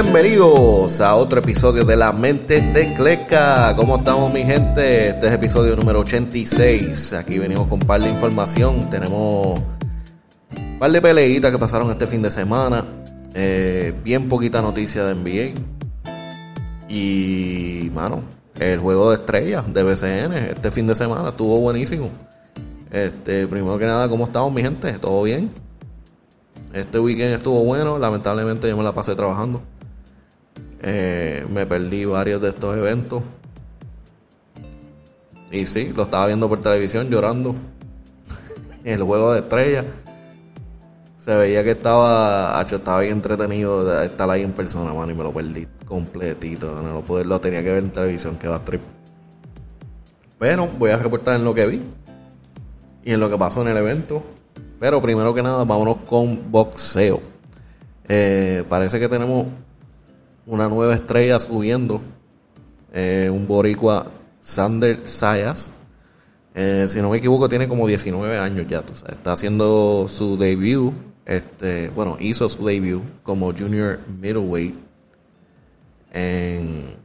Bienvenidos a otro episodio de La Mente de Cleca. ¿Cómo estamos mi gente? Este es episodio número 86. Aquí venimos con un par de información. Tenemos un par de peleitas que pasaron este fin de semana. Eh, bien poquita noticia de NBA. Y, mano, el juego de estrellas de BCN este fin de semana estuvo buenísimo. Este, primero que nada, ¿cómo estamos mi gente? ¿Todo bien? Este weekend estuvo bueno, lamentablemente yo me la pasé trabajando. Eh, me perdí varios de estos eventos. Y sí, lo estaba viendo por televisión llorando. el juego de estrellas. Se veía que estaba, estaba bien entretenido estar ahí en persona, mano, y me lo perdí completito. No lo, lo tenía que ver en televisión, que va trip. Pero voy a reportar en lo que vi y en lo que pasó en el evento. Pero primero que nada, vámonos con boxeo. Eh, parece que tenemos una nueva estrella subiendo. Eh, un boricua Sander Sayas. Eh, si no me equivoco, tiene como 19 años ya. está haciendo su debut. Este, bueno, hizo su debut como junior middleweight en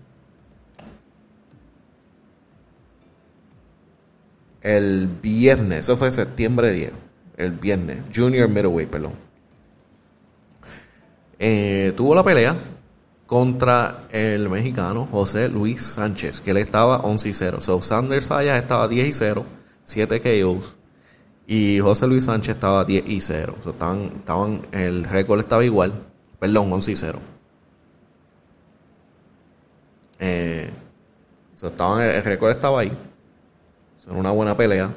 el viernes. Eso fue septiembre 10 el viernes, Junior Middleweight, perdón. Eh, tuvo la pelea contra el mexicano José Luis Sánchez, que él estaba 11 y 0. So, Sanders Sayas estaba 10 y 0, 7 KOs. Y José Luis Sánchez estaba 10 y 0. So, estaban, estaban, el récord estaba igual. Perdón, 11 y 0. Eh, estaban, el récord estaba ahí. Son una buena pelea.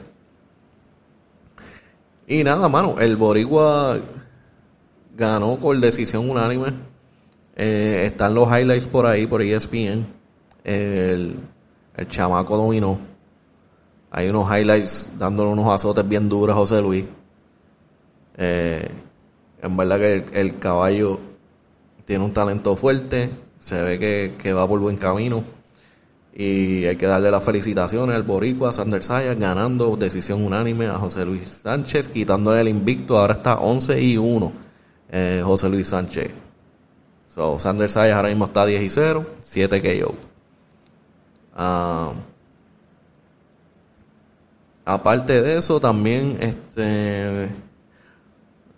Y nada, mano, el Boricua ganó por decisión unánime. Eh, están los highlights por ahí, por ESPN. El, el chamaco dominó. Hay unos highlights dándole unos azotes bien duros a José Luis. Eh, en verdad que el, caballo tiene un talento fuerte. Se ve que, que va por buen camino. Y hay que darle las felicitaciones al Boricua, Sander Sayas, ganando decisión unánime a José Luis Sánchez, quitándole el invicto. Ahora está 11 y 1 eh, José Luis Sánchez. So, Sander Sayas ahora mismo está 10 y 0, 7 KO. aparte de eso, también, este.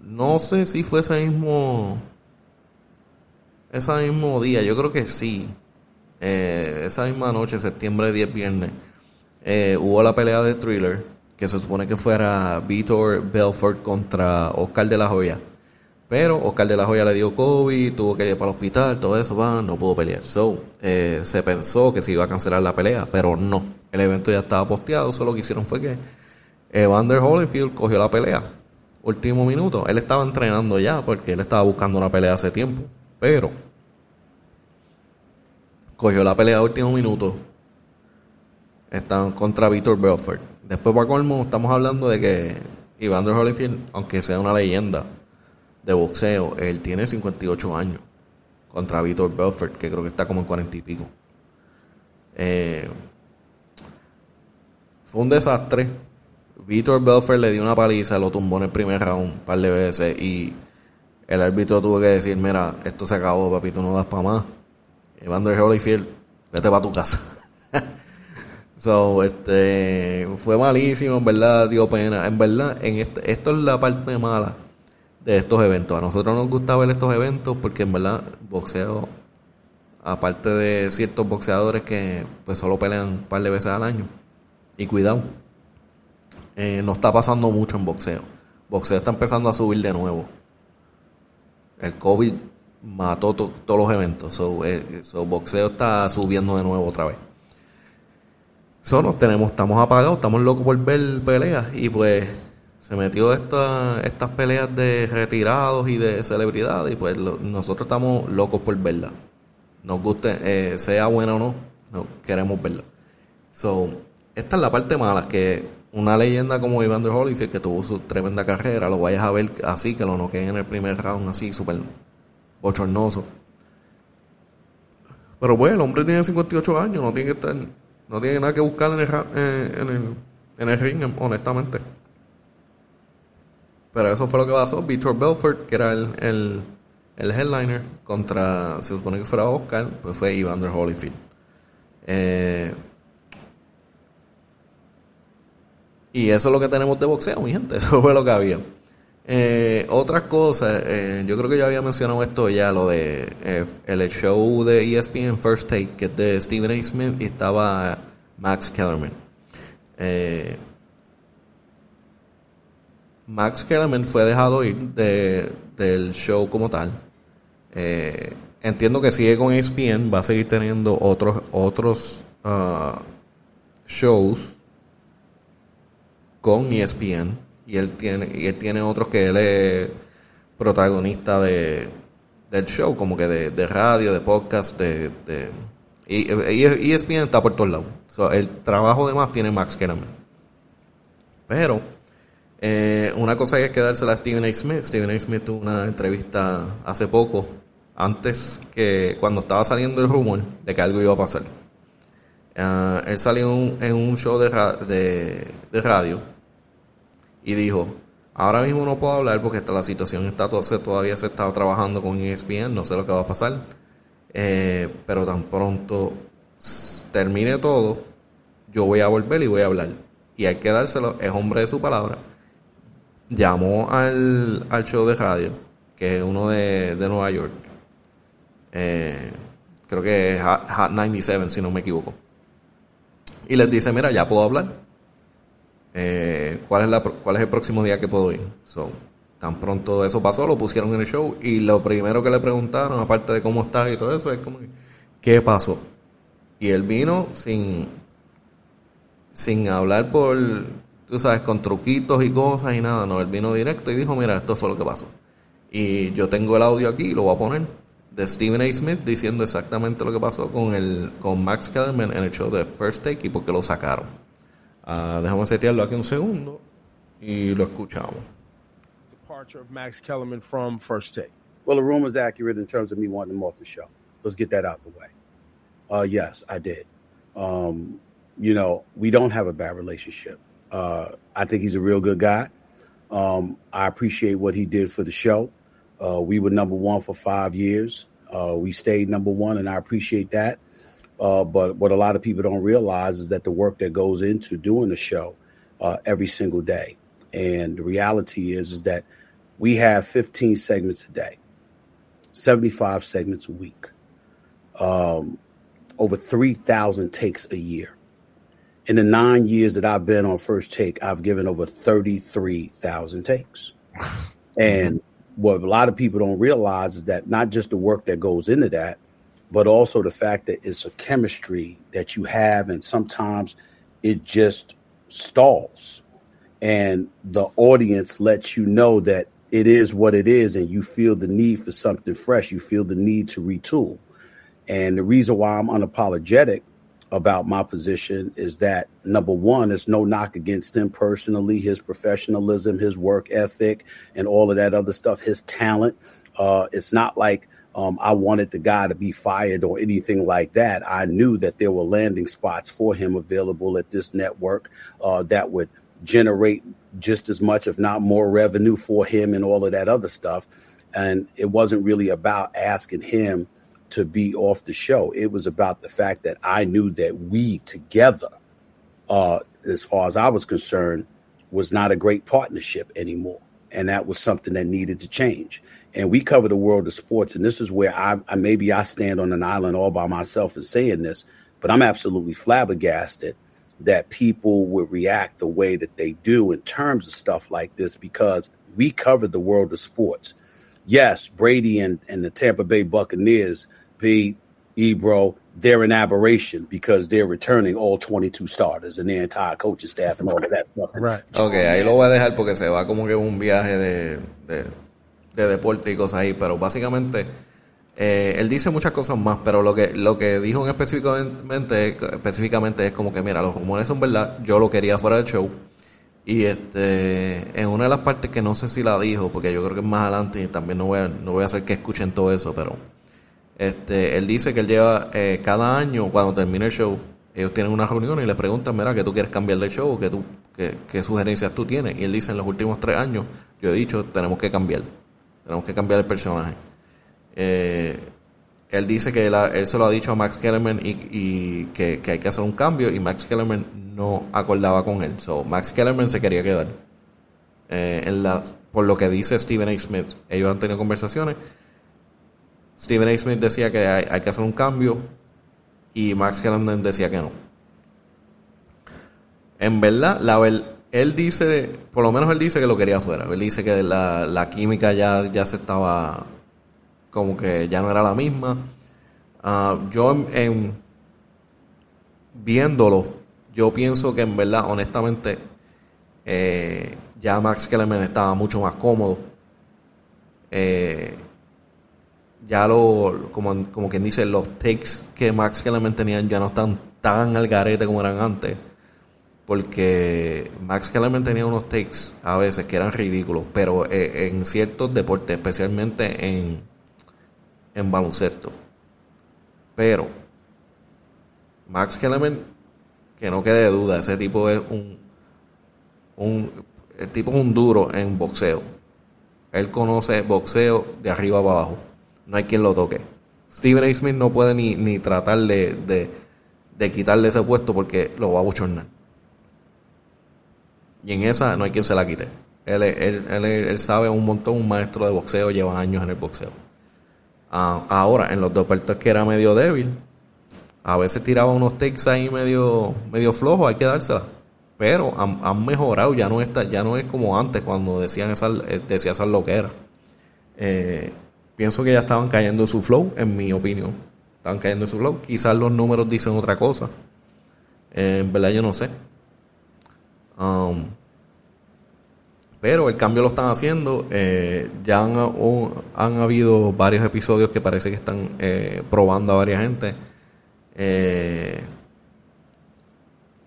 No sé si fue ese mismo. Ese mismo día, yo creo que sí eh, esa misma noche, septiembre 10, viernes, eh, hubo la pelea de thriller, que se supone que fuera Vitor Belfort contra Oscar de la Joya. Pero Oscar de la Joya le dio COVID, tuvo que ir para el hospital, todo eso, va, no pudo pelear. So, eh, se pensó que se iba a cancelar la pelea, pero no. El evento ya estaba posteado, solo lo que hicieron fue que Evander Holyfield cogió la pelea. Último minuto. Él estaba entrenando ya porque él estaba buscando una pelea hace tiempo. Pero cogió la pelea a último minuto. Están contra Víctor Belfort. Después, para colmo, estamos hablando de que Evander Holyfield, aunque sea una leyenda de boxeo, él tiene 58 años. Contra Víctor Belfort, que creo que está como en 40 y pico. Eh, fue un desastre. Víctor Belfort le dio una paliza, lo tumbó en el primer round un par de veces y el árbitro tuvo que decir, mira, esto se acabó, papito, no das para más. Evander Holyfield, vete para tu casa. so, este, fue malísimo, en verdad, dio pena. En verdad, en este, esto es la parte mala de estos eventos. A nosotros nos gusta ver estos eventos porque en verdad, boxeo, aparte de ciertos boxeadores que pues solo pelean un par de veces al año. Y cuidado, eh, no está pasando mucho en boxeo. Boxeo está empezando a subir de nuevo. El COVID mató todos los eventos. So, eh, boxeo está subiendo de nuevo otra vez. Tenemos, estamos apagados, estamos locos por ver peleas y pues se metió esta, estas peleas de retirados y de celebridades y pues nosotros estamos locos por verla. Nos guste, eh, sea buena o no, no, queremos verla. So, esta es la parte mala, que una leyenda como Evander Holyfield, que tuvo su tremenda carrera, lo vayas a ver así, que lo noqueen en el primer round, así, súper bochornoso. Pero bueno, el hombre tiene 58 años, no tiene que estar, no tiene nada que buscar en el, eh, en el, en el ring, honestamente. Pero eso fue lo que pasó. Victor Belfort, que era el, el headliner contra, se supone que fuera Oscar, pues fue Evander Holyfield. Eh, y eso es lo que tenemos de boxeo, mi gente. Eso fue lo que había. Eh, otras cosas, eh, yo creo que ya había mencionado esto ya, lo de eh, el show de ESPN First Take, que es de Stephen A. Smith, y estaba Max Kellerman. Max Kellerman fue dejado ir de, del show como tal. Eh, entiendo que sigue con ESPN, va a seguir teniendo otros otros uh, shows con ESPN y él tiene y él tiene otros que él es protagonista de del show como que de, de radio de podcast de, y ESPN está por todos lados. So, el trabajo de más tiene Max Kellerman. Pero eh, una cosa que dársela a Stephen A. Smith Stephen A. Smith tuvo una entrevista hace poco antes que cuando estaba saliendo el rumor de que algo iba a pasar uh, él salió en un, show de, de, radio y dijo, ahora mismo no puedo hablar porque la situación está todavía se está trabajando con ESPN, no sé lo que va a pasar, eh, pero tan pronto termine todo, yo voy a volver y voy a hablar. Y hay que dárselo, es hombre de su palabra. Llamó al, al show de radio, que es uno de, de Nueva York. Eh, creo que es Hot 97, si no me equivoco. Y les dice, mira, ya puedo hablar eh, ¿cuál, es la, cuál es el próximo día que puedo ir. So, tan pronto eso pasó, lo pusieron en el show y lo primero que le preguntaron, aparte de cómo estás y todo eso, es como, ¿qué pasó? Y él vino sin, sin hablar por, tú sabes, con truquitos y cosas y nada, no, él vino directo y dijo, mira, esto fue lo que pasó. Y yo tengo el audio aquí, lo voy a poner, de Stephen A. Smith diciendo exactamente lo que pasó con, el, con Max Kellerman en el show de First Take y por qué lo sacaron. Uh, déjame setearlo aquí un segundo y lo escuchamos. Departure of Max Kellerman from First Take. Well, the rumor's accurate in terms of me wanting him off the show. Let's get that out the way. Uh, yes, I did. Um, you know, we don't have a bad relationship. Uh, I think he's a real good guy. Um, I appreciate what he did for the show. Uh, we were number one for five years. Uh, we stayed number one, and I appreciate that. Uh, but what a lot of people don't realize is that the work that goes into doing the show uh, every single day. And the reality is, is that we have 15 segments a day, 75 segments a week, um, over 3,000 takes a year. In the nine years that I've been on First Take, I've given over 33,000 takes. And mm-hmm. what a lot of people don't realize is that not just the work that goes into that, but also the fact that it's a chemistry that you have, and sometimes it just stalls. And the audience lets you know that it is what it is, and you feel the need for something fresh. You feel the need to retool. And the reason why I'm unapologetic about my position is that number one, it's no knock against him personally, his professionalism, his work ethic, and all of that other stuff, his talent. Uh, it's not like um, I wanted the guy to be fired or anything like that. I knew that there were landing spots for him available at this network uh, that would generate just as much, if not more, revenue for him and all of that other stuff. And it wasn't really about asking him to be off the show. It was about the fact that I knew that we together, uh, as far as I was concerned, was not a great partnership anymore. And that was something that needed to change and we cover the world of sports. And this is where I, I maybe I stand on an island all by myself and saying this, but I'm absolutely flabbergasted that people would react the way that they do in terms of stuff like this because we cover the world of sports. Yes, Brady and, and the Tampa Bay Buccaneers, Pete, Ebro, they're an aberration because they're returning all 22 starters and their entire coaching staff and all of that stuff. Right. Okay, ahí lo voy a dejar porque se va como que un viaje de, de de deporte y cosas ahí, pero básicamente eh, él dice muchas cosas más, pero lo que lo que dijo en específicamente específicamente es como que mira, los rumores son verdad, yo lo quería fuera del show y este en una de las partes que no sé si la dijo, porque yo creo que es más adelante y también no voy a, no voy a hacer que escuchen todo eso, pero este él dice que él lleva eh, cada año cuando termina el show ellos tienen una reunión y le preguntan, mira, que tú quieres cambiar de show, que tú, qué sugerencias tú tienes. Y él dice, en los últimos tres años, yo he dicho, tenemos que cambiar. Tenemos que cambiar el personaje. Eh, él dice que él, se lo ha dicho a Max Kellerman y, que, hay que hacer un cambio y Max Kellerman no acordaba con él. So, Max Kellerman se quería quedar. Eh, en la, por lo que dice Stephen A. Smith, ellos han tenido conversaciones. Stephen A. Smith decía que hay, que hacer un cambio y Max Kellerman decía que no. En verdad, la, él dice, por lo menos él dice que lo quería afuera. Él dice que la, la química ya, ya se estaba como que ya no era la misma. Ah, yo en, viéndolo, yo pienso que en verdad, honestamente, eh, ya Max Kellerman estaba mucho más cómodo. Eh, ya lo, como, como quien dice, los takes que Max Kellerman tenía ya no están tan al garete como eran antes. Porque Max Kellerman tenía unos takes a veces que eran ridículos, pero eh, en ciertos deportes, especialmente en, en baloncesto. Pero Max Kellerman, que no quede duda, ese tipo es un, un el tipo es un duro en boxeo. Él conoce boxeo de arriba abajo. No hay quien lo toque. Steven A. Smith no puede ni, ni tratar de, de, quitarle ese puesto porque lo va a buchornar. Y en esa no hay quien se la quite. Él, él, él, él sabe un montón, un maestro de boxeo, lleva años en el boxeo. Ah, ahora, en los dos puertos que era medio débil, a veces tiraba unos takes ahí medio, medio flojos, hay que dársela. Pero han, mejorado, ya no, está, ya no es como antes cuando decían esa, eh, decía esas loqueras. Eh, pienso que ya estaban cayendo en su flow, en mi opinión. Estaban cayendo en su flow. Quizás los números dicen otra cosa. Eh, en verdad yo no sé. Um, pero el cambio lo están haciendo. Eh, ya han, han, habido varios episodios que parece que están eh, probando a varias gente.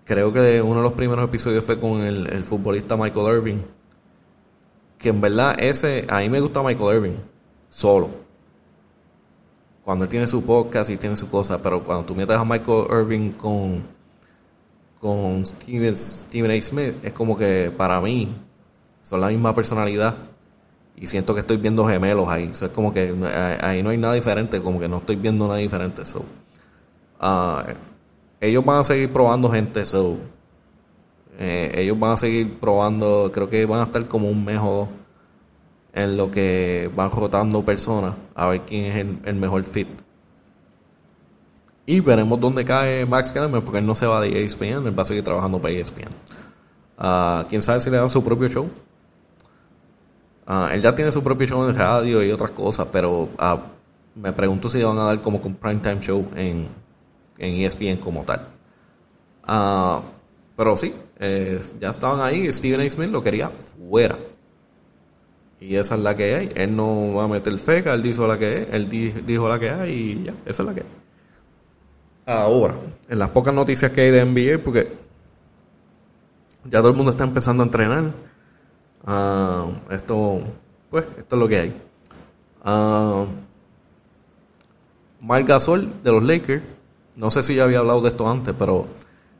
Creo que uno de los primeros episodios fue con el, futbolista Michael Irving. Que en verdad ese, a mí me gusta Michael Irving, solo. Cuando él tiene su podcast y tiene su cosa, pero cuando tú metes a Michael Irving con, con Steven, Steven A. Smith, es como que para mí son la misma personalidad y siento que estoy viendo gemelos ahí. es como que eh, ahí no hay nada diferente, como que no estoy viendo nada diferente. So, uh, ellos van a seguir probando gente, so, eh, ellos van a seguir probando, creo que van a estar como un mejor en lo que van rotando personas a ver quién es el, mejor fit. Y veremos dónde cae Max Kellerman porque él no se va de ESPN, él va a seguir trabajando para ESPN. Uh, quién sabe si le dan su propio show. Ah, él ya tiene su propio show en radio y otras cosas, pero ah, me pregunto si le van a dar como un primetime show en, en ESPN como tal. Ah, pero sí, eh, ya estaban ahí. Steven A. Smith lo quería fuera. Y esa es la que hay. Él no va a meter feca, él dijo la que es, él dijo la que hay y ya, esa es la que hay. Ahora, en las pocas noticias que hay de NBA, porque ya todo el mundo está empezando a entrenar Ah, esto, pues, esto es lo que hay. Uh, Gasol de los Lakers, no sé si ya había hablado de esto antes, pero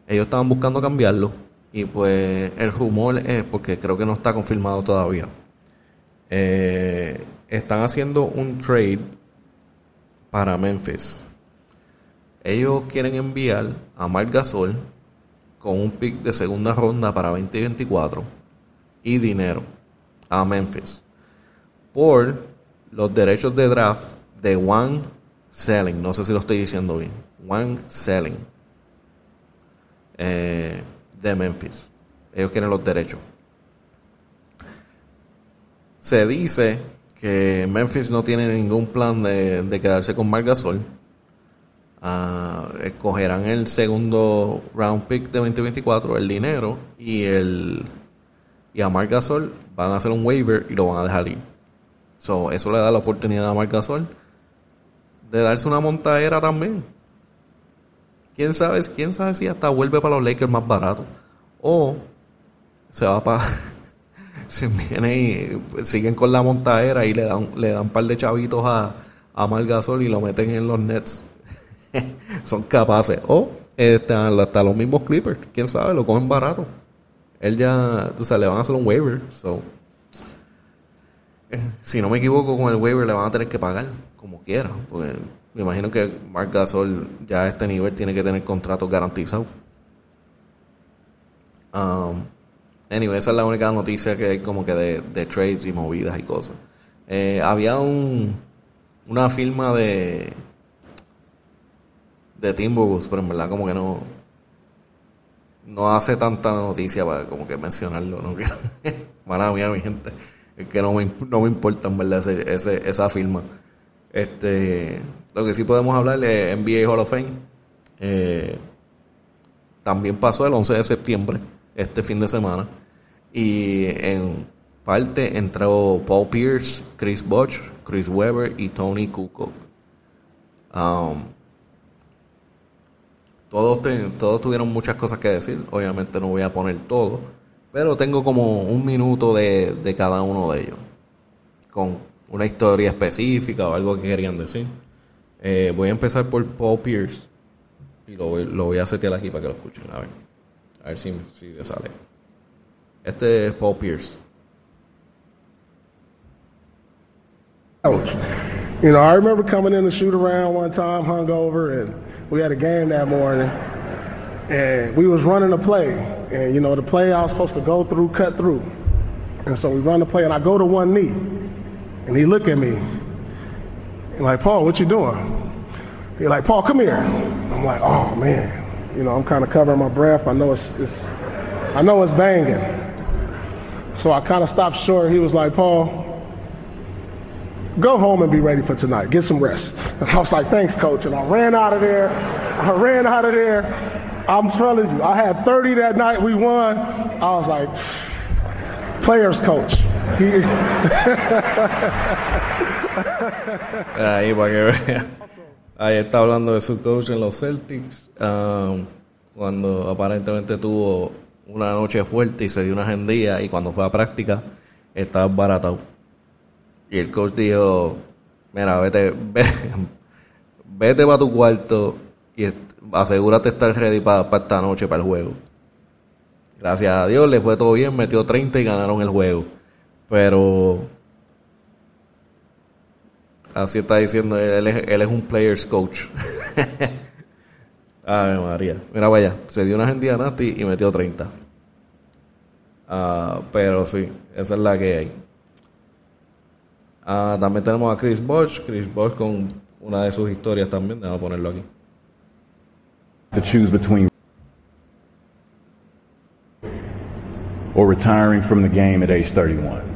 ellos estaban buscando cambiarlo. Y pues el rumor es, porque creo que no está confirmado todavía, eh, están haciendo un trade para Memphis. Ellos quieren enviar a Marc Gasol con un pick de segunda ronda para 2024 y dinero a Memphis por los derechos de draft de One Selling. No sé si lo estoy diciendo bien. One Selling eh, de Memphis. Ellos quieren los derechos. Se dice que Memphis no tiene ningún plan de, quedarse con Margasol. Uh, escogerán el segundo round pick de 2024, el dinero y el y a Marc Gasol van a hacer un waiver y lo van a dejar ir. So, eso le da la oportunidad a Marc Gasol de darse una montadera también. ¿Quién sabe, quién sabe si hasta vuelve para los Lakers más barato? O se va para... se viene y siguen con la montadera y le dan, le dan un par de chavitos a, a Marc Gasol y lo meten en los Nets. Son capaces. O este, hasta los mismos Clippers. ¿Quién sabe? Lo cogen barato él ya, tú sabes, le van a hacer un waiver. So. si no me equivoco, con el waiver le van a tener que pagar como quiera. Porque me imagino que Mark Gasol ya a este nivel tiene que tener contratos garantizados. Um, anyway, esa es la única noticia que hay como que de, trades y movidas y cosas. Eh, había un, una firma de de Timberwolves, pero en verdad como que no no hace tanta noticia para como que mencionarlo, no mala mía mi gente, es que no me, no me importa en verdad ese, esa firma. Este, lo que sí podemos hablar es NBA Hall of Fame. Eh, también pasó el 11 de septiembre, este fin de semana. Y en parte entró Paul Pierce, Chris Bosch, Chris Webber y Tony Kukoc. Um, todos, todos tuvieron muchas cosas que decir. Obviamente no voy a poner todo. Pero tengo como un minuto de, de cada uno de ellos. Con una historia específica o algo que querían decir. Eh, voy a empezar por Paul Pierce y lo voy a setear aquí para que lo escuchen. A ver, a ver si, si sale. Este es Paul Pierce. Coach, you know, I remember coming in to shoot around one time, hungover, and we had a game that morning, and we was running a play, and you know, the play I was supposed to go through, cut through, and so we run the play, and I go to one knee, and he look at me. And like, Paul, what you doing? He's like, Paul, come here. I'm like, oh man. You know, I'm kind of covering my breath. I know it's, it's I know it's banging. So I kind of stopped short. He was like, Paul, go home and be ready for tonight. Get some rest. And I was like, thanks, coach. And I ran out of there. I ran out of there. I'm telling you, I had 30 that night. We won. I was like, players coach. Ahí para que vea. Ahí está hablando de su coach en los Celtics. Um, cuando aparentemente tuvo una noche fuerte y se dio una agendía y cuando fue a práctica estaba baratado. Y el coach dijo, mira, vete, vete, para tu cuarto y asegúrate de estar ready para, para esta noche, para el juego. Gracias a Dios le fue todo bien, metió 30 y ganaron el juego. Pero así está diciendo, él es, él es un player's coach. Ay, María. Mira, vaya, se dio una agendía nasty y metió 30. Ah, pero sí, esa es la que hay. Ah, también tenemos a Chris Bosch. Chris Bosch con una de sus historias también. Vamos a ponerlo aquí. To choose between or retiring from the game at age 31.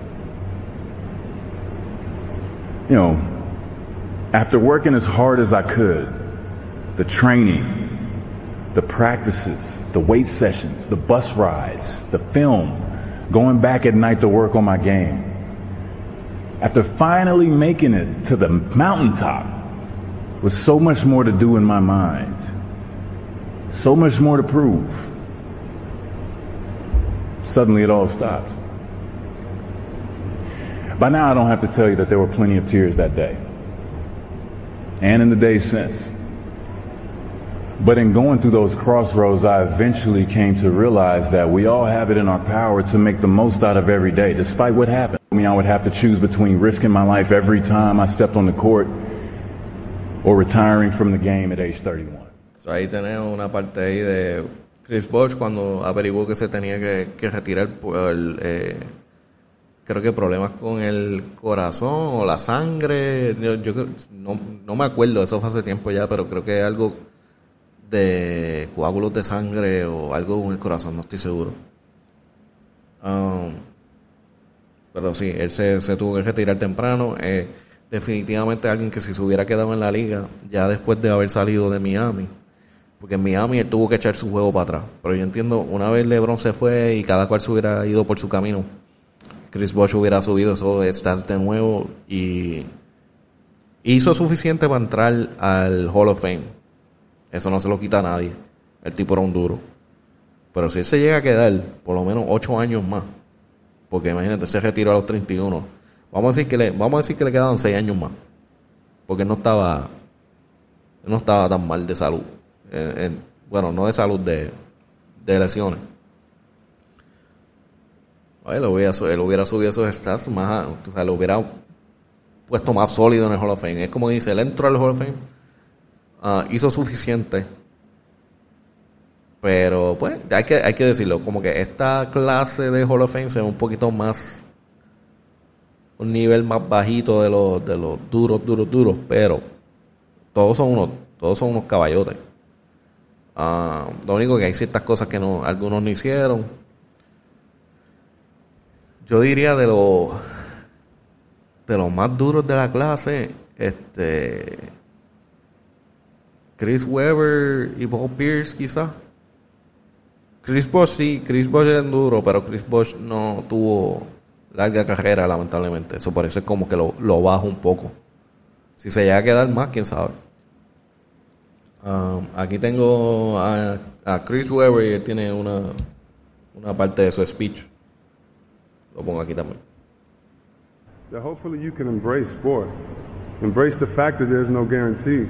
you know, after working as hard as I could, the training, the practices, the weight sessions, the bus rides, the film, going back at night to work on my game. After finally making it to the mountaintop, was so much more to do in my mind. So much more to prove. Suddenly it all stopped. By now, I don't have to tell you that there were plenty of tears that day and in the days since. But in going through those crossroads, I eventually came to realize that we all have it in our power to make the most out of every day, despite what happened. I mean, I would have to choose between risking my life every time I stepped on the court or retiring from the game at age 31. So ahí tenemos una parte ahí de Chris Bosh cuando averiguó que se tenía que, que retirar por eh, creo que problemas con el corazón o la sangre. Yo, no, no, me acuerdo, eso fue hace tiempo ya, pero creo que algo de coágulos de sangre o algo con el corazón, no estoy seguro. Um, pero sí, él se, tuvo que retirar temprano. Eh, definitivamente alguien que si se hubiera quedado en la liga, ya después de haber salido de Miami, porque en Miami él tuvo que echar su juego para atrás. Pero yo entiendo, una vez LeBron se fue y cada cual se hubiera ido por su camino, Chris Bosh hubiera subido esos stats de nuevo y hizo suficiente para entrar al Hall of Fame. Eso no se lo quita a nadie. El tipo era un duro. Pero si él se llega a quedar por lo menos 8 años más, porque imagínate, se retiró a los 31, vamos a decir que le, vamos a decir que le quedaban 6 años más. Porque no estaba no estaba tan mal de salud. bueno, no de salud, de, de lesiones. Él hubiera, él hubiera subido esos stats más, o sea, lo hubiera puesto más sólido en el Hall of Fame. Es como dice, él entró al Hall of Fame, ah, hizo suficiente, pero pues hay que, hay que decirlo, como que esta clase de Hall of Fame se un poquito más, un nivel más bajito de los, de los duros, duros, duros, pero todos son unos, todos son unos caballotes. Ah, lo único que hay ciertas cosas que no, algunos no hicieron. Yo diría de los de los más duros de la clase, este Chris Webber y Paul Pierce quizás. Chris Bosh sí, Chris Bosh es duro, pero Chris Bosh no tuvo larga carrera lamentablemente. Eso es como que lo, lo bajo un poco. Si se llega a quedar más, quién sabe. Um, aquí tengo a, Chris Webber y él tiene una, una parte de su speech. Lo pongo aquí también. Hopefully you can embrace sport. Embrace the fact that there's no guarantee.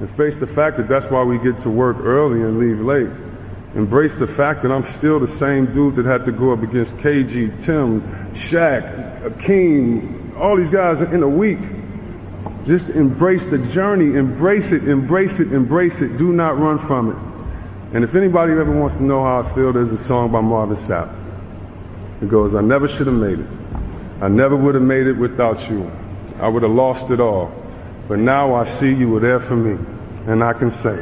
And face the fact that that's why we get to work early and leave late. Embrace the fact that I'm still the same dude that had to go up against KG, Tim, Shaq, Akeem, all these guys in a week. Just embrace the journey. Embrace it, embrace it, embrace it. Do not run from it. And if anybody ever wants to know how I feel, there's a song by Marvin Sapp. It goes, I never should have made it. I never would have made it without you. I would have lost it all. But now I see you were there for me. And I can say,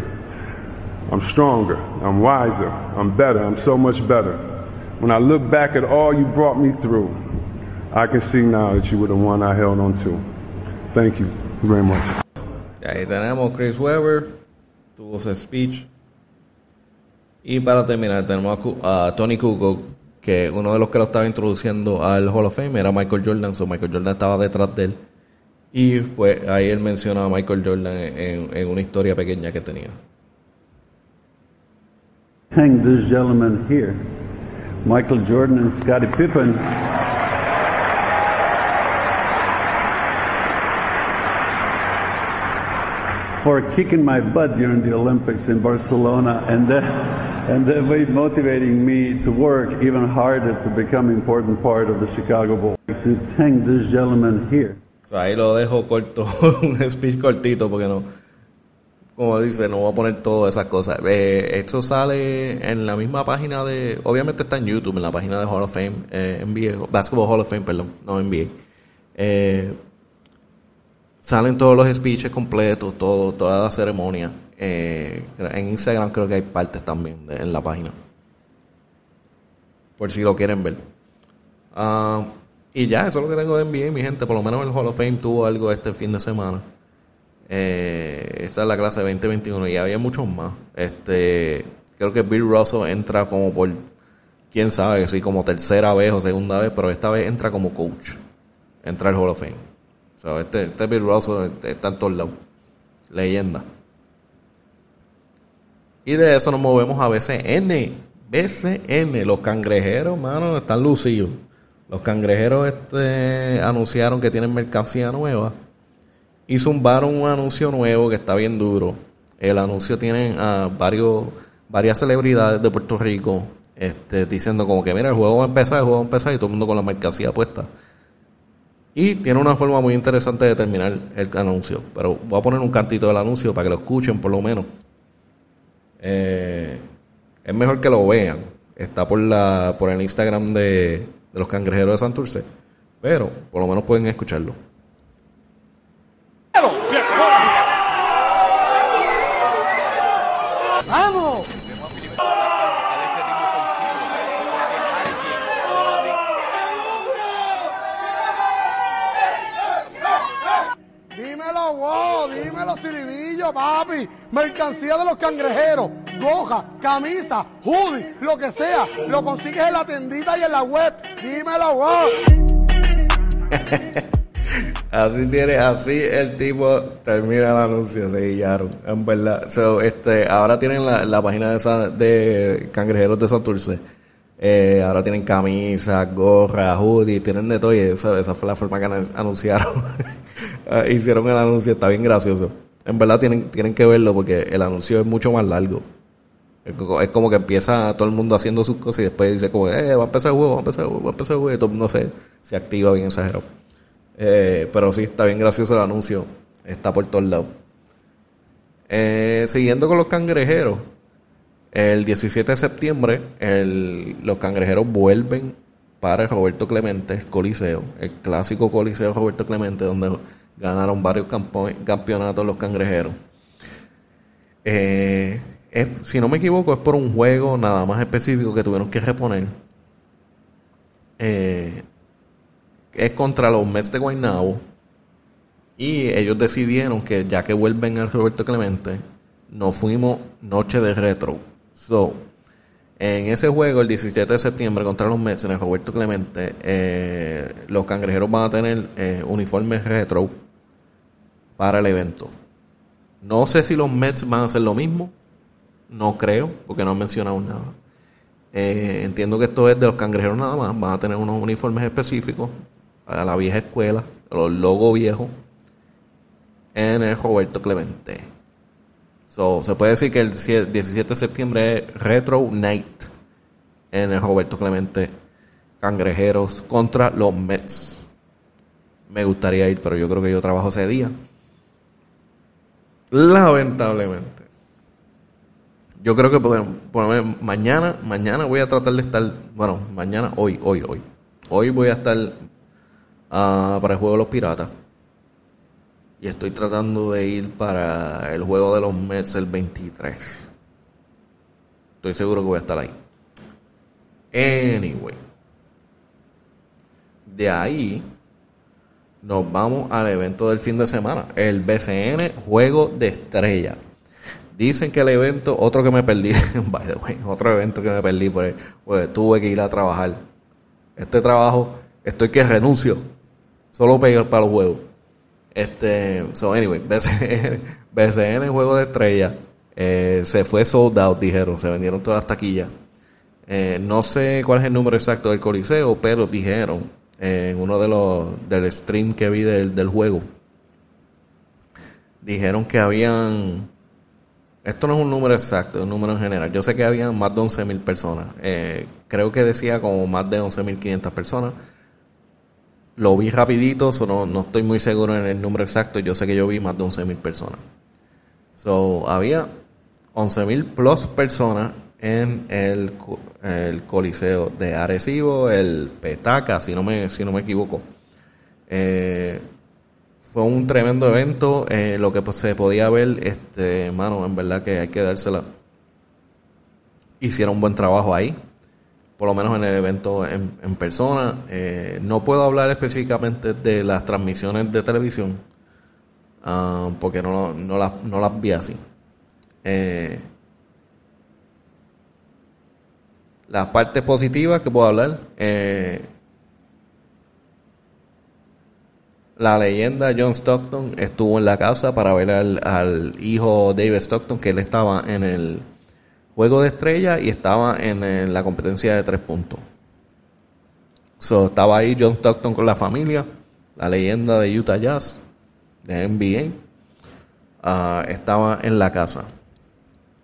I'm stronger, I'm wiser, I'm better, I'm so much better. When I look back at all you brought me through, I can see now that you were the one I held on to. Thank you very much. Ahí tenemos Chris Webber, tuvo su speech. Y para terminar, tenemos a, Tony Kukoc, que uno de los que lo estaba introduciendo al Hall of Fame era Michael Jordan, so Michael Jordan estaba detrás de él. Y pues ahí él a Michael Jordan en, en una historia pequeña que tenía. Thank this gentleman here, Michael Jordan and Scottie Pippen. For kicking my butt during the Olympics in Barcelona and then, and then motivating me to work even harder to become an important part of the Chicago Bulls. To thank this gentleman here. Ahí lo dejo corto, un speech cortito porque no, como dice, no voy a poner todas esas cosas. Eh, esto sale en la misma página de, obviamente está en YouTube, en la página de Hall of Fame, eh, NBA, Basketball Hall of Fame, perdón, no NBA. Eh, salen todos los speeches completos, todo, toda la ceremonia. Eh, en Instagram creo que hay partes también de, en la página. Por si lo quieren ver. Ah, y ya, eso es lo que tengo de NBA, mi gente. Por lo menos el Hall of Fame tuvo algo este fin de semana. Eh, esta es la clase 2021 y había muchos más. Este, creo que Bill Russell entra como por, quién sabe, si como tercera vez o segunda vez, pero esta vez entra como coach. Entra al Hall of Fame. O sea, este, este Bill Russell está en todos lados. Leyenda. Y de eso nos movemos a BCN. BCN, los cangrejeros, mano, están lucidos. Los cangrejeros este, anunciaron que tienen mercancía nueva y zumbaron un anuncio nuevo que está bien duro. El anuncio tiene a varios, varias celebridades de Puerto Rico este, diciendo como que mira, el juego va a empezar, el juego va a empezar y todo el mundo con la mercancía puesta. Y tiene una forma muy interesante de terminar el anuncio. Pero voy a poner un cantito del anuncio para que lo escuchen por lo menos. Eh, es mejor que lo vean. Está por la por el Instagram de, de los cangrejeros de Santurce. Pero por lo menos pueden escucharlo. ¡Vamos! Dímelo, wow, dímelo, Ciribillo, papi. Mercancía de los cangrejeros, goja, camisa, hoodie, lo que sea. Lo consigues en la tendita y en la web. Dímelo, wow. Así tiene, así el tipo termina el anuncio, se guillaron, en verdad. So, este, ahora tienen la, la página de, de Cangrejeros de Santurce. Eh, ahora tienen camisas, gorras, hoodie, tienen de todo y esa, esa fue la forma que anunciaron. Ah, hicieron el anuncio, está bien gracioso. En verdad tienen, tienen que verlo porque el anuncio es mucho más largo. Es co- es como que empieza todo el mundo haciendo sus cosas y después dice como, eh, va a empezar el juego, va a empezar el juego, va a empezar el juego y todo el mundo se, se activa bien exagerado. Eh, pero sí, está bien gracioso el anuncio. Está por todos lados. Eh, siguiendo con los cangrejeros. El 17 de septiembre, el- los cangrejeros vuelven para el Roberto Clemente, el Coliseo, el clásico Coliseo Roberto Clemente, donde ganaron varios campeonatos los cangrejeros. Eh, si no me equivoco, es por un juego nada más específico que tuvieron que reponer. Eh, es contra los Mets de Guaynabo. Y ellos decidieron que ya que vuelven al Roberto Clemente, nos fuimos noche de retro. So, en ese juego, el 17 de septiembre contra los Mets en el Roberto Clemente, eh, los cangrejeros van a tener eh, uniformes retro para el evento. No sé si los Mets van a hacer lo mismo. No creo, porque no han mencionado nada. Eh, entiendo que esto es de los cangrejeros nada más. Van a tener unos uniformes específicos a la vieja escuela, los logos viejos, en el Roberto Clemente. So, se puede decir que el sie- 17 de septiembre es Retro Night en el Roberto Clemente. Cangrejeros contra los Mets. Me gustaría ir, pero yo creo que yo trabajo ese día. Lamentablemente. Yo creo que bueno, lo menos mañana, mañana voy a tratar de estar, bueno, mañana, hoy, hoy, hoy. Hoy voy a estar ah, para el juego de los piratas. Y estoy tratando de ir para el juego de los Mets el 23. Estoy seguro que voy a estar ahí. Anyway. De ahí nos vamos al evento del fin de semana. El BCN Juego de Estrella. Dicen que el evento, otro que me perdí, by the way, otro evento que me perdí, pues, pues tuve que ir a trabajar. Este trabajo, estoy que renuncio. Solo para ir para los juegos. Este, so anyway, BCN, BCN Juego de Estrella. eh, se fue sold out, dijeron, se vendieron todas las taquillas. Eh, no sé cuál es el número exacto del coliseo, pero dijeron eh, en uno de los del stream que vi del, del juego, dijeron que habían, esto no es un número exacto, es un número en general. Yo sé que habían más de 11.000 personas. Creo que decía como más de 11.500 personas. Lo vi rapidito, so no, estoy muy seguro en el número exacto. Yo sé que yo vi más de 11.000 personas. So, había 11.000 plus personas en el, el Coliseo de Arecibo, el Petaca, si no me, si no me equivoco. Eh, fue un tremendo evento. eh, lo que pues, se podía ver, este, mano, en verdad que hay que dársela. Hicieron un buen trabajo ahí, por lo menos en el evento en, en persona. Eh, no puedo hablar específicamente de las transmisiones de televisión, ah, porque no, no, las, no las vi así. Eh, las partes positivas que puedo hablar. eh, la leyenda John Stockton estuvo en la casa para ver al, al hijo David Stockton, que él estaba en el juego de estrella y estaba en, la competencia de tres puntos. So, estaba ahí John Stockton con la familia, la leyenda de Utah Jazz, de NBA. ah, estaba en la casa.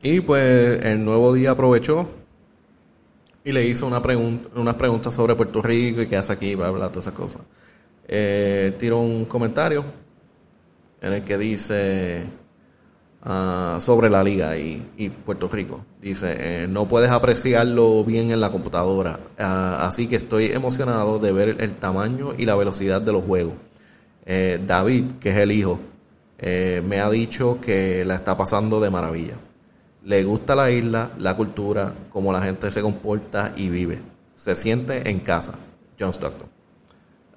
Y pues el nuevo día aprovechó y le hizo una pregunta, unas preguntas sobre Puerto Rico y qué hace aquí, bla, bla, todas esas cosas. Eh, tiró un comentario en el que dice ah, sobre la liga y, Puerto Rico. Dice, eh, no puedes apreciarlo bien en la computadora, ah, así que estoy emocionado de ver el tamaño y la velocidad de los juegos. Eh, David, que es el hijo, eh, me ha dicho que la está pasando de maravilla. Le gusta la isla, la cultura, cómo la gente se comporta y vive. Se siente en casa. John Stockton.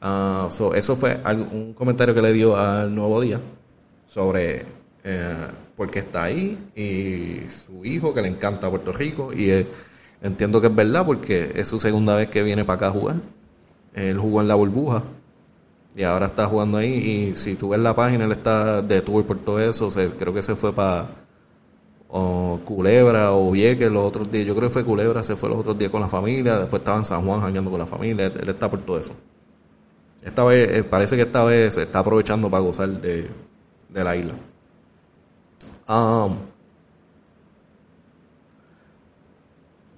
Ah, so, eso fue un comentario que le dio al Nuevo Día sobre por qué está ahí y su hijo que le encanta Puerto Rico y entiendo que es verdad porque es su segunda vez que viene para acá a jugar. Él jugó en la burbuja y ahora está jugando ahí y si tú ves la página él está de tour por todo eso, se- creo que se fue para o Culebra o Vieques los otros días. Yo creo que fue Culebra, se fue los otros días con la familia. Después estaba en San Juan jangueando con la familia. Él, él está por todo eso. Esta vez, eh, parece que esta vez se está aprovechando para gozar de, de la isla. Um,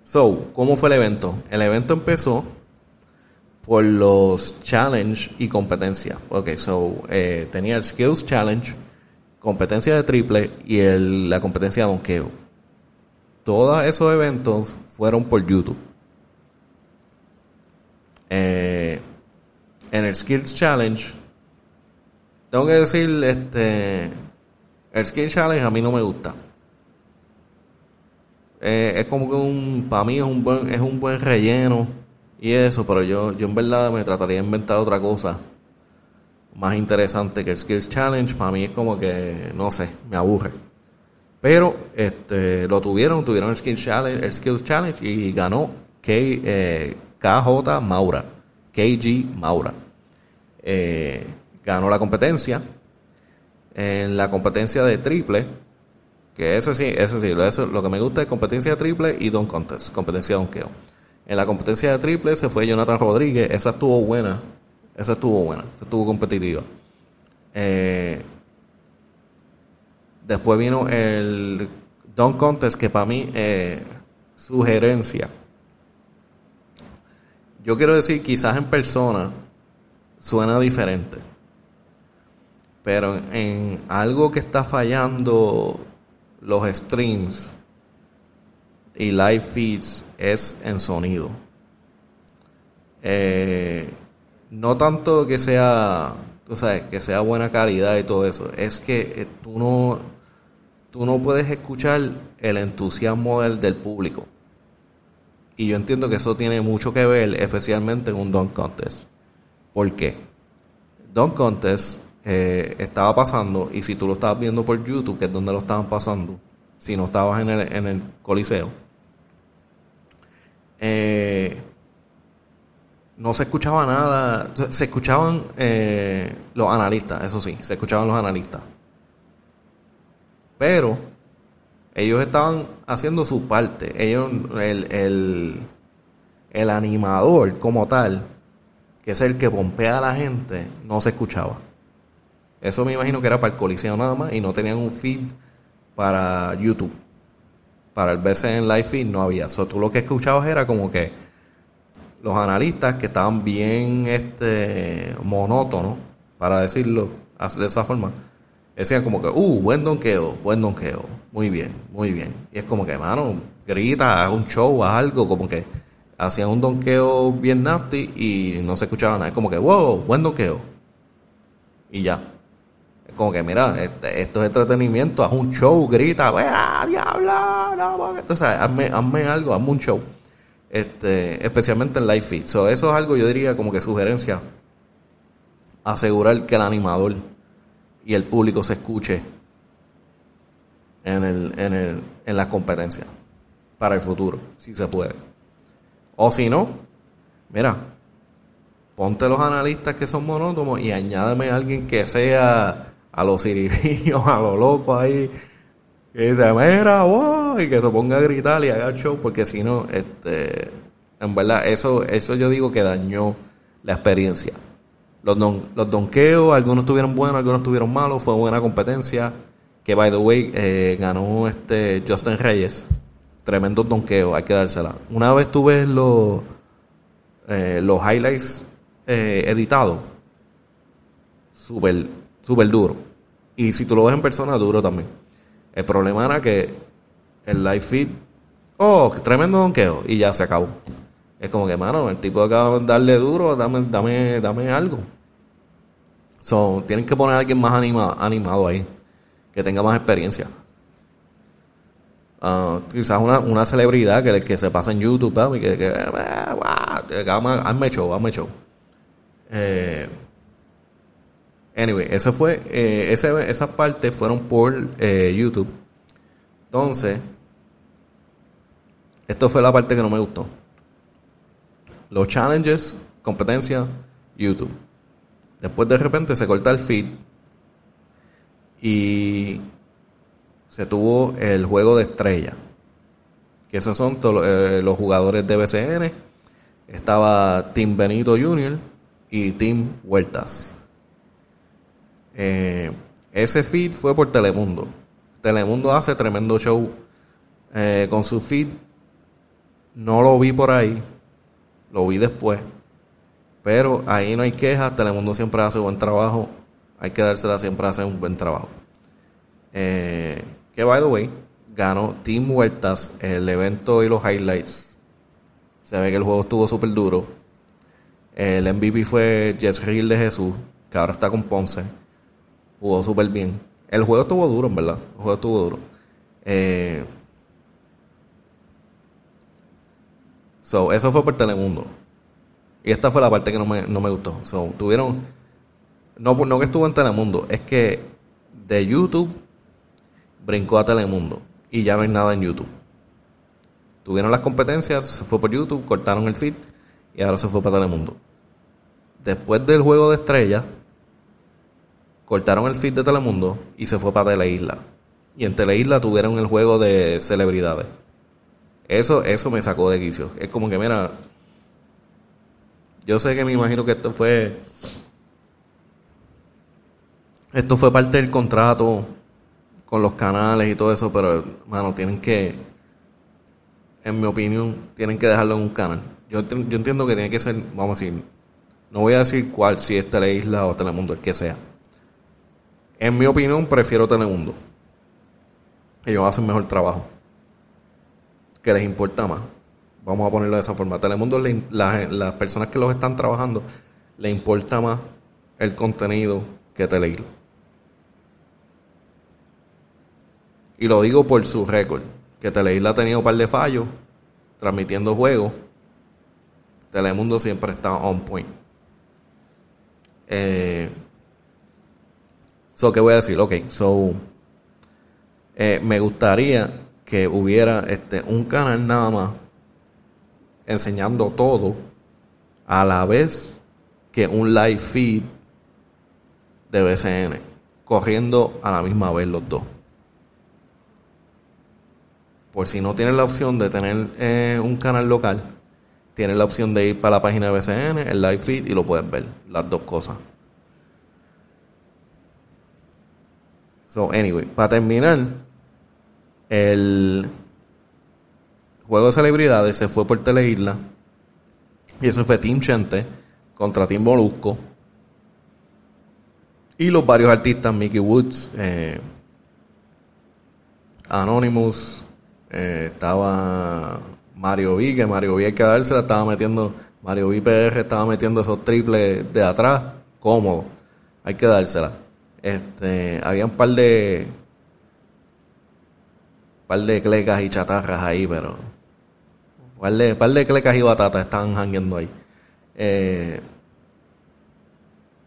So, ¿cómo fue el evento? El evento empezó por los challenge y competencia. Ok, so, eh, tenía el Skills Challenge, competencia de triple y la competencia de donkeo. Todos esos eventos fueron por YouTube. Eh, en el Skills Challenge, tengo que decir, este, el Skills Challenge a mí no me gusta. Eh, es como que un, para mí es un buen, es un buen relleno y eso, pero yo, yo en verdad me trataría de inventar otra cosa más interesante que el Skills Challenge. Para mí es como que, no sé, me aburre. Pero este, lo tuvieron, tuvieron el Skills Challenge, el Skills Challenge y ganó K, eh, KJ Maura, KG Maura. Eh, ganó la competencia. En la competencia de triple, que ese sí, ese sí, eso, lo que me gusta es competencia de triple y don contest, competencia de donkeo. En la competencia de triple se fue Jonathan Rodríguez, esa estuvo buena, esa estuvo buena, esa estuvo competitiva. Eh, después vino el Don Contest, que para mí, eh, sugerencia. Yo quiero decir, quizás en persona suena diferente. Pero en algo que está fallando los streams y live feeds es en sonido. Eh, no tanto que sea, tú sabes, que sea buena calidad y todo eso, es que eh, tú no, tú no puedes escuchar el entusiasmo del, público. Y yo entiendo que eso tiene mucho que ver, especialmente en un Dunk Contest. ¿Por qué? Dunk Contest eh, estaba pasando, y si tú lo estabas viendo por YouTube, que es donde lo estaban pasando, si no estabas en el, en el coliseo, eh, no se escuchaba nada, se escuchaban eh, los analistas, eso sí, se escuchaban los analistas. Pero ellos estaban haciendo su parte, ellos, el, el, el animador como tal, que es el que pompea a la gente, no se escuchaba. Eso me imagino que era para el coliseo nada más y no tenían un feed para YouTube. Para el BCN Live Feed no había. So, tú lo que escuchabas era como que los analistas que estaban bien este monótonos, para decirlo de esa forma, decían como que, uh, buen donqueo, buen donqueo, muy bien, muy bien. Y es como que, mano, grita, haz un show, haz algo, como que hacían un donqueo bien nasty y no se escuchaba nada. Es como que, wow, buen donqueo. Y ya. Como que, mira, este, esto es entretenimiento, haz un show, grita, ¡Vea, diablo! No, Entonces, hazme, hazme algo, hazme un show. Este, especialmente en live feed. So, eso es algo, yo diría, como que sugerencia. Asegurar que el animador y el público se escuche en, el, en, el, en la competencia para el futuro, si se puede. O si no, mira, ponte los analistas que son monótonos y añádeme a alguien que sea a los ciririllos, a los locos ahí, que dice, mira, wow, y que se ponga a gritar y haga el show, porque si no, este, en verdad, eso, eso yo digo que dañó la experiencia. Los, don, los donkeos, algunos estuvieron buenos, algunos estuvieron malos, fue buena competencia, que by the way, eh, ganó este Justin Reyes, tremendo donkeos, hay que dársela. Una vez tuve los, eh, los highlights eh, editados, súper, súper duro. Y si tú lo ves en persona, duro también. El problema era que el live feed, oh, tremendo donqueo, y ya se acabó. Es como que, mano, el tipo acaba de darle duro, dame, dame, dame algo. So, tienen que poner a alguien más animado ahí, que tenga más experiencia. Uh, quizás una, una celebridad que, que se pasa en YouTube, y que, que, que hazme show, hazme show. Eh, Anyway, eso fue, eh, ese, esas partes fueron por eh, YouTube. Entonces, esto fue la parte que no me gustó. Los challenges, competencia, YouTube. Después de repente se corta el feed y se tuvo el juego de estrella. Que esos son eh, los jugadores de BCN. Estaba Team Benito Jr. y Team Huertas. Eh, ese feed fue por Telemundo. Telemundo hace tremendo show eh, con su feed. no lo vi por ahí, lo vi después. Pero ahí no hay quejas, Telemundo siempre hace buen trabajo, hay que dársela, siempre hace un buen trabajo. Eh, que by the way, ganó Team Huertas el evento y los highlights. Se ve que el juego estuvo súper duro. El MVP fue Jess Hill de Jesús, que ahora está con Ponce. Jugó súper bien. El juego estuvo duro, en verdad. El juego estuvo duro. Eh, so, eso fue por Telemundo. Y esta fue la parte que no me, no me gustó. So, tuvieron. No, no que estuvo en Telemundo, es que de YouTube brincó a Telemundo. Y ya no hay nada en YouTube. Tuvieron las competencias, se fue por YouTube, cortaron el feed y ahora se fue para Telemundo. Después del juego de estrellas, cortaron el feed de Telemundo y se fue para Teleisla. Y en Teleisla tuvieron el juego de celebridades. Eso, eso me sacó de quicio. Es como que, mira, yo sé que me imagino que esto fue. Esto fue parte del contrato con los canales y todo eso, pero, mano, tienen que. En mi opinión, tienen que dejarlo en un canal. Yo, yo entiendo que tiene que ser, vamos a decir, no voy a decir cuál, si es Teleisla o Telemundo, el que sea. En mi opinión, prefiero Telemundo. Ellos hacen mejor trabajo. Que les importa más. Vamos a ponerlo de esa forma. Telemundo, las personas que los están trabajando, le importa más el contenido que Teleisla. Y lo digo por su récord. Que Teleisla ha tenido un par de fallos transmitiendo juegos. Telemundo siempre está on point. Eh, so, ¿qué voy a decir? Ok, so, eh, me gustaría que hubiera este, un canal nada más enseñando todo a la vez que un live feed de BCN, corriendo a la misma vez los dos. Por si no tienes la opción de tener eh, un canal local, tienes la opción de ir para la página de BCN, el live feed, y lo puedes ver, las dos cosas. So, anyway, para terminar, el juego de celebridades se fue por Teleisla. Y eso fue Team Chente contra Team Molusco. Y los varios artistas, Mickey Woods, eh, Anonymous, eh, estaba Mario V, que Mario V hay que dársela, estaba metiendo, Mario V PR estaba metiendo esos triples de atrás, cómodo, hay que dársela. Este, había un par de, par de clecas y chatarras ahí, pero par de, par de clecas y batatas estaban hangueando ahí. Eh,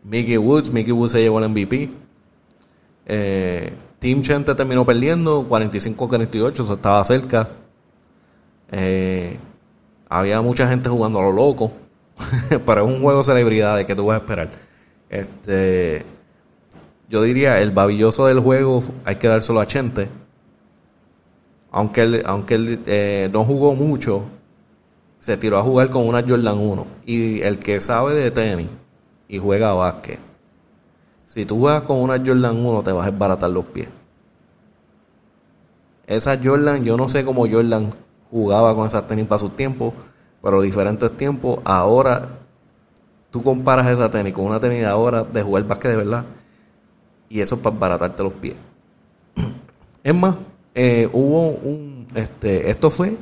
Mickey Woods, Mickey Woods se llevó el MVP. Eh, Team Chente terminó perdiendo 45-48, eso estaba cerca. Eh, había mucha gente jugando a lo loco, pero es un juego de celebridades que tú vas a esperar. Este, yo diría el babilloso del juego hay que dárselo a Chente. Aunque él, aunque él eh, no jugó mucho, se tiró a jugar con una Jordan 1. Y el que sabe de tenis y juega básquet, si tú juegas con una Jordan 1 te vas a desbaratar los pies. Esa Jordan, yo no sé cómo Jordan jugaba con esas tenis para sus tiempos, pero diferentes tiempos, ahora tú comparas esa tenis con una tenis ahora de jugar básquet de verdad, y eso es para baratarte los pies. Es más, eh, hubo un, este, esto fue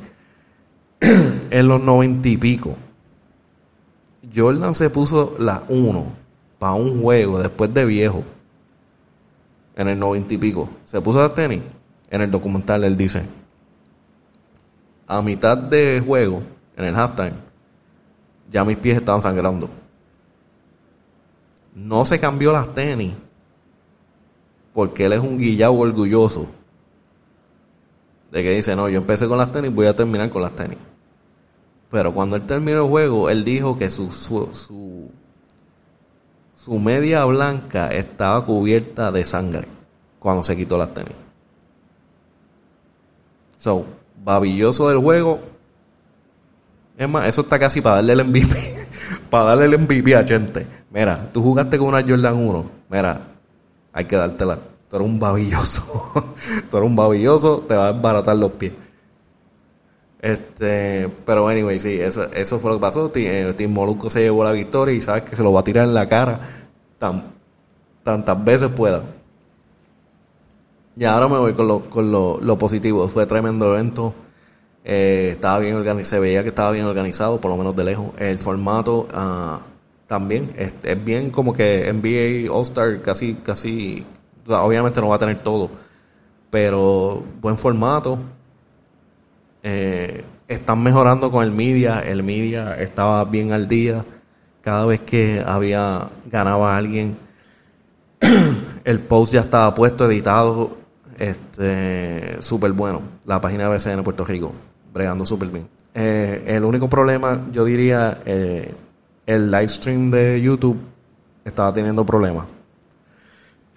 en los noventa y pico. Jordan se puso la 1 para un juego después de viejo. En el noventa y pico. Se puso la tenis. En el documental él dice, a mitad de juego, en el halftime, ya mis pies estaban sangrando. No se cambió las tenis porque él es un guillao orgulloso. De que dice, no, yo empecé con las tenis, voy a terminar con las tenis. Pero cuando él terminó el juego, él dijo que su, su, su, su media blanca estaba cubierta de sangre cuando se quitó las tenis. So, babilloso del juego. Es más, eso está casi para darle el MVP. para darle el MVP a gente. Mira, tú jugaste con una Jordan 1. Mira, hay que dártela. Tú eres un babilloso. tú eres un babilloso, te va a desbaratar los pies. Este, pero anyway, sí, eso, fue lo que pasó. Eh, Team Molusco se llevó la victoria y sabes que se lo va a tirar en la cara tan, tantas veces pueda. Y ahora me voy con lo, con lo positivo. Fue tremendo evento. Eh, estaba bien organizado, se veía que estaba bien organizado, por lo menos de lejos. El formato ah, también es, bien como que NBA All-Star casi, casi, obviamente no va a tener todo, pero buen formato. Eh, están mejorando con el media, el media estaba bien al día. Cada vez que había ganaba alguien, el post ya estaba puesto, editado, este, súper bueno. La página de BCN Puerto Rico, bregando súper bien. Eh, el único problema, yo diría, eh, el live stream de YouTube estaba teniendo problemas.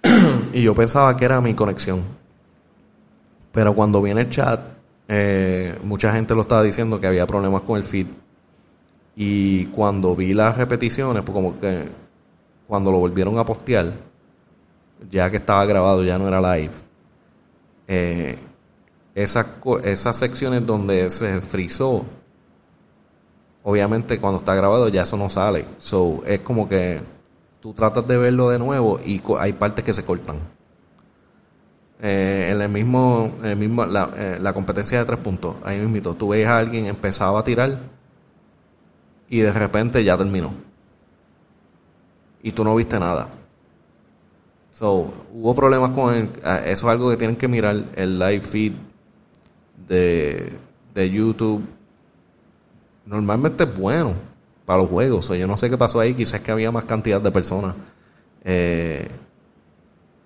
y yo pensaba que era mi conexión. Pero cuando vi en el chat, eh, mucha gente lo estaba diciendo que había problemas con el feed. Y cuando vi las repeticiones, pues como que cuando lo volvieron a postear, ya que estaba grabado, ya no era live, eh, esas, esas secciones donde se frizó, obviamente cuando está grabado ya eso no sale. So, es como que tú tratas de verlo de nuevo y hay partes que se cortan. Eh, en el mismo, en el mismo la, eh, la competencia de tres puntos, ahí mismo, tú veis a alguien empezaba a tirar y de repente ya terminó. Y tú no viste nada. So, hubo problemas con el, ah, eso es algo que tienen que mirar el live feed de, de YouTube. Normalmente es bueno para los juegos. So, yo no sé qué pasó ahí. Quizás que había más cantidad de personas eh,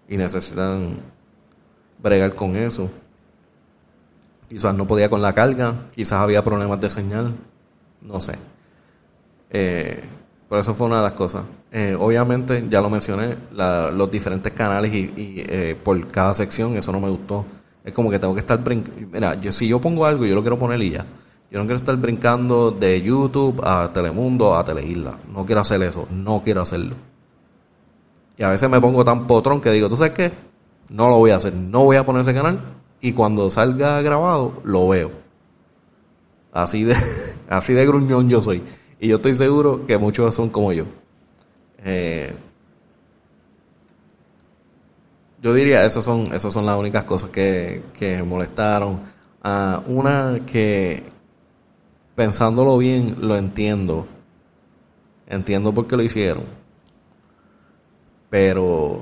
y necesitan bregar con eso. Quizás no podía con la carga. Quizás había problemas de señal. No sé. Eh, por eso fue una de las cosas. Eh, obviamente, ya lo mencioné, la- los diferentes canales y, y, eh, por cada sección, eso no me gustó. Es como que tengo que estar. Mira, yo, si yo pongo algo, yo lo quiero poner y ya. Yo no quiero estar brincando de YouTube a Telemundo a Teleisla. No quiero hacer eso. No quiero hacerlo. Y a veces me pongo tan potrón que digo, ¿tú sabes qué? No lo voy a hacer. No voy a poner ese canal. Y cuando salga grabado, lo veo. Así de, así de gruñón yo soy. Y yo estoy seguro que muchos son como yo. Eh, yo diría, esas son, esas son las únicas cosas que, que molestaron. Ah, una que, pensándolo bien, lo entiendo. Entiendo por qué lo hicieron. Pero,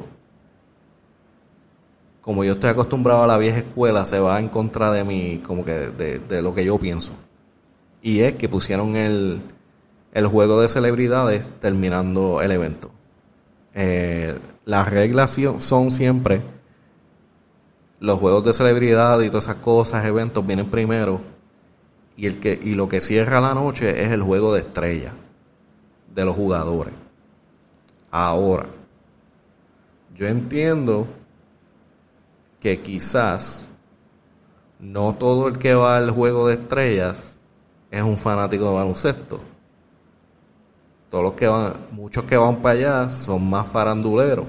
como yo estoy acostumbrado a la vieja escuela, se va en contra de mí, como que de, lo que yo pienso. Y es que pusieron el, el juego de celebridades terminando el evento. Eh, las reglas son siempre los juegos de celebridad y todas esas cosas, eventos vienen primero y el que y lo que cierra la noche es el juego de estrella de los jugadores. Ahora, yo entiendo que quizás no todo el que va al juego de estrellas es un fanático de baloncesto. Todos los que van, muchos que van para allá son más faranduleros.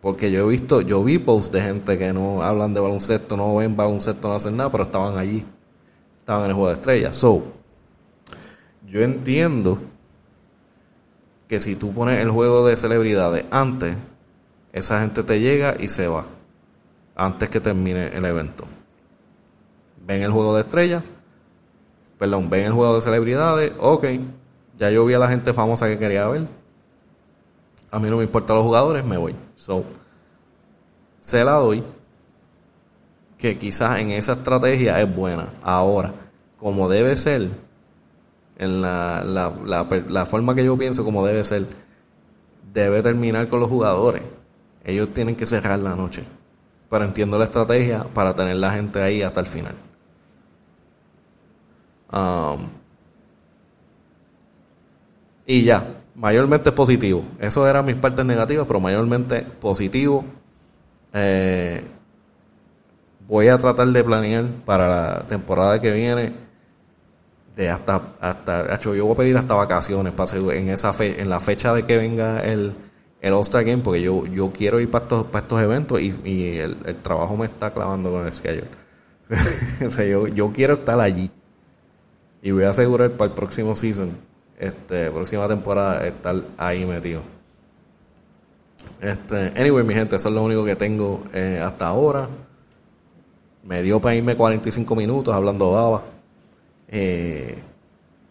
Porque yo he visto, yo vi posts de gente que no hablan de baloncesto, no ven baloncesto, no hacen nada, pero estaban allí. En el juego de estrellas. So, yo entiendo que si tú pones el juego de celebridades antes, esa gente te llega y se va. Antes que termine el evento. Ven el juego de estrellas, perdón, ven el juego de celebridades, ok, ya yo vi a la gente famosa que quería ver. A mí no me importan los jugadores, me voy. So, se la doy. Que quizás en esa estrategia es buena. Ahora, como debe ser, en la, la, la, la forma que yo pienso como debe ser, debe terminar con los jugadores. Ellos tienen que cerrar la noche. Pero entiendo la estrategia para tener la gente ahí hasta el final. Um, y ya, mayormente positivo. Eso eran mis partes negativas, pero mayormente positivo. Eh, voy a tratar de planear para la temporada que viene de hasta hasta yo voy a pedir hasta vacaciones para hacer- en esa fe, en la fecha de que venga el el All Star Game porque yo yo quiero ir para estos para estos eventos y, y el, el trabajo me está clavando con el schedule o sea, yo, yo quiero estar allí Y voy a asegurar para el próximo season, este, próxima temporada, estar ahí metido. Este, anyway, mi gente, eso es lo único que tengo eh, hasta ahora. Me dio para irme 45 minutos hablando baba. Eh,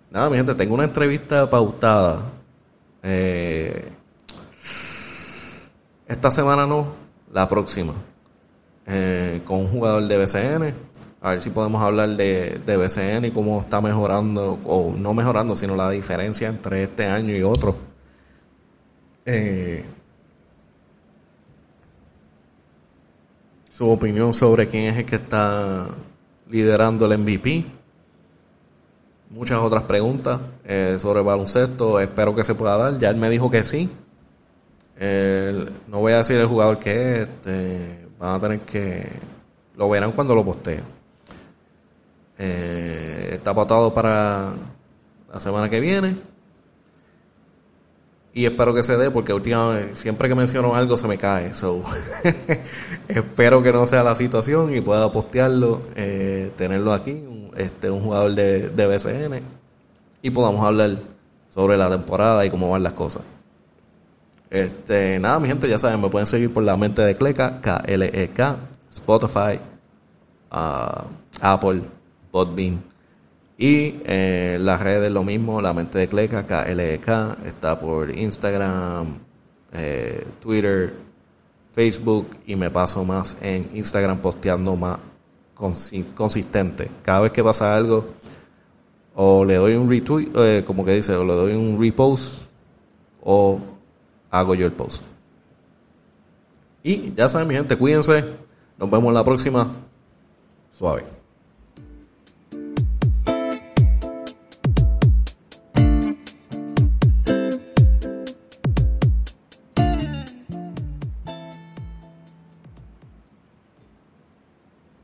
nada, mi gente, tengo una entrevista pautada. Eh, esta semana no, la próxima. Eh, con un jugador de BCN. A ver si podemos hablar de, de BCN y cómo está mejorando, o no mejorando, sino la diferencia entre este año y otro. Eh, su opinión sobre quién es el que está liderando el MVP. Muchas otras preguntas eh, sobre baloncesto. Espero que se pueda dar. Ya él me dijo que sí. No voy a decir el jugador que es. Este, van a tener que. Lo verán cuando lo postee. Eh, está pautado para la semana que viene. Y espero que se dé porque últimamente, siempre que menciono algo se me cae. So, espero que no sea la situación y pueda postearlo, eh, tenerlo aquí, este, un jugador de, de BCN, y podamos hablar sobre la temporada y cómo van las cosas. Este, nada, mi gente, ya saben, me pueden seguir por la mente de Cleca, K-L-E-K, Spotify, uh, Apple, Podbean. Y eh, las redes lo mismo, la mente de Cleca, K-L-E-K, está por Instagram, eh, Twitter, Facebook y me paso más en Instagram posteando más consi- consistente. Cada vez que pasa algo, o le doy un retweet, eh, como que dice, o le doy un repost, o hago yo el post. Y ya saben, mi gente, cuídense. Nos vemos la próxima. Suave.